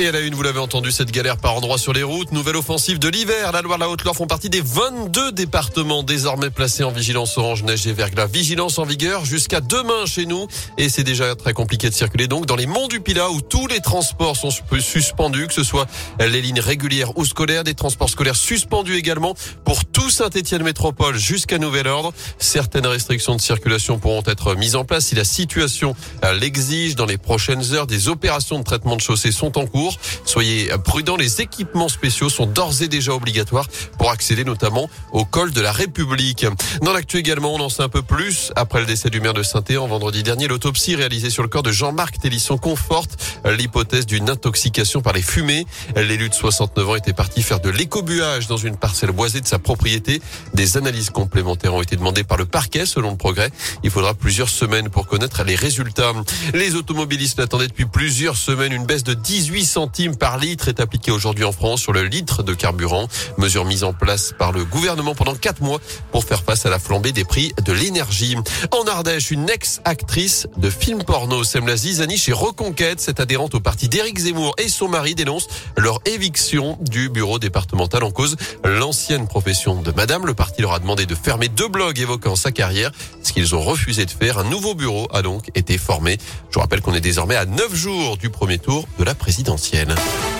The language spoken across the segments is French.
Et à la une, vous l'avez entendu, cette galère par endroits sur les routes. Nouvelle offensive de l'hiver. La Loire, la Haute-Loire font partie des 22 départements désormais placés en vigilance orange, neige et verglas. Vigilance en vigueur jusqu'à demain chez nous. Et c'est déjà très compliqué de circuler donc dans les monts du Pilat où tous les transports sont suspendus, que ce soit les lignes régulières ou scolaires, des transports scolaires suspendus également pour tout Saint-Étienne Métropole jusqu'à nouvel ordre. Certaines restrictions de circulation pourront être mises en place si la situation l'exige. Dans les prochaines heures, des opérations de traitement de chaussée sont en cours. Soyez prudents, les équipements spéciaux sont d'ores et déjà obligatoires pour accéder notamment au col de la République. Dans l'actu également, on en sait un peu plus. Après le décès du maire de saint en vendredi dernier, l'autopsie réalisée sur le corps de Jean-Marc Télisson conforte l'hypothèse d'une intoxication par les fumées. L'élu de 69 ans était parti faire de l'écobuage dans une parcelle boisée de sa propriété. Des analyses complémentaires ont été demandées par le parquet selon le progrès. Il faudra plusieurs semaines pour connaître les résultats. Les automobilistes attendaient depuis plusieurs semaines une baisse de 18 centimes par litre est appliqué aujourd'hui en France sur le litre de carburant. Mesure mise en place par le gouvernement pendant quatre mois pour faire face à la flambée des prix de l'énergie. En Ardèche, une ex-actrice de film porno, Semla Zizani, chez Reconquête, cette adhérente au parti d'Éric Zemmour et son mari dénonce leur éviction du bureau départemental en cause l'ancienne profession de madame. Le parti leur a demandé de fermer deux blogs évoquant sa carrière, ce qu'ils ont refusé de faire. Un nouveau bureau a donc été formé. Je vous rappelle qu'on est désormais à neuf jours du premier tour de la l'ancienne.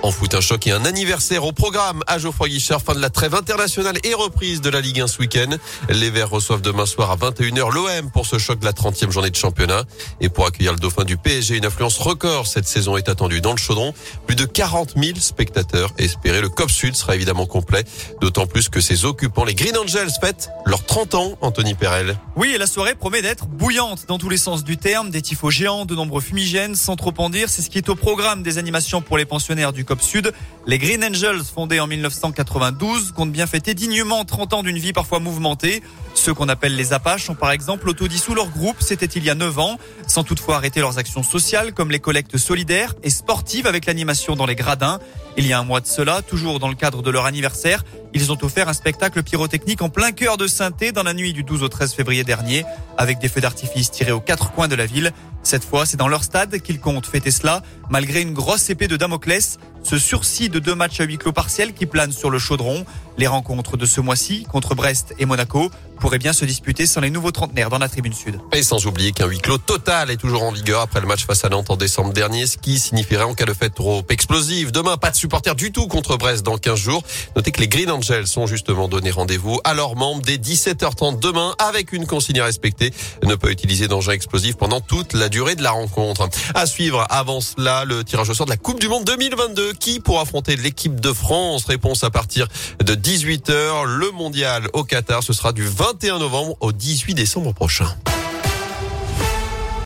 En foot, un choc et un anniversaire au programme à Geoffroy Guichard, fin de la trêve internationale et reprise de la Ligue 1 ce week-end. Les Verts reçoivent demain soir à 21h l'OM pour ce choc de la 30e journée de championnat. Et pour accueillir le dauphin du PSG, une influence record cette saison est attendue dans le chaudron. Plus de 40 000 spectateurs espérés. Le COP Sud sera évidemment complet, d'autant plus que ses occupants, les Green Angels, fêtent leurs 30 ans, Anthony Perel. Oui, et la soirée promet d'être bouillante dans tous les sens du terme. Des tifos géants, de nombreux fumigènes, sans trop en dire. C'est ce qui est au programme des animations pour les pensionnaires du COP Sud. Les Green Angels, fondés en 1992, comptent bien fêter dignement 30 ans d'une vie parfois mouvementée. Ceux qu'on appelle les Apaches ont par exemple autodissous leur groupe, c'était il y a 9 ans, sans toutefois arrêter leurs actions sociales comme les collectes solidaires et sportives avec l'animation dans les gradins. Il y a un mois de cela, toujours dans le cadre de leur anniversaire, ils ont offert un spectacle pyrotechnique en plein cœur de saint dans la nuit du 12 au 13 février dernier, avec des feux d'artifice tirés aux quatre coins de la ville. Cette fois, c'est dans leur stade qu'ils comptent fêter cela, malgré une grosse épée de Damoclès, ce sursis de deux matchs à huis clos partiels qui planent sur le chaudron. Les rencontres de ce mois-ci, contre Brest et Monaco, pourraient bien se disputer sans les nouveaux trentenaires dans la tribune sud. Et sans oublier qu'un huis clos total est toujours en vigueur après le match face à Nantes en décembre dernier, ce qui signifierait en cas de fête trop explosive. Demain, pas de supporters du tout contre Brest dans 15 jours. Notez que les Green Angels sont justement donné rendez-vous à leurs membres dès 17h30 demain avec une consigne à respecter. Ne pas utiliser d'engins explosifs pendant toute la durée de la rencontre. À suivre avant cela le tirage au sort de la Coupe du Monde 2022 qui pour affronter l'équipe de France? Réponse à partir de 18h. Le mondial au Qatar, ce sera du 21 novembre au 18 décembre prochain.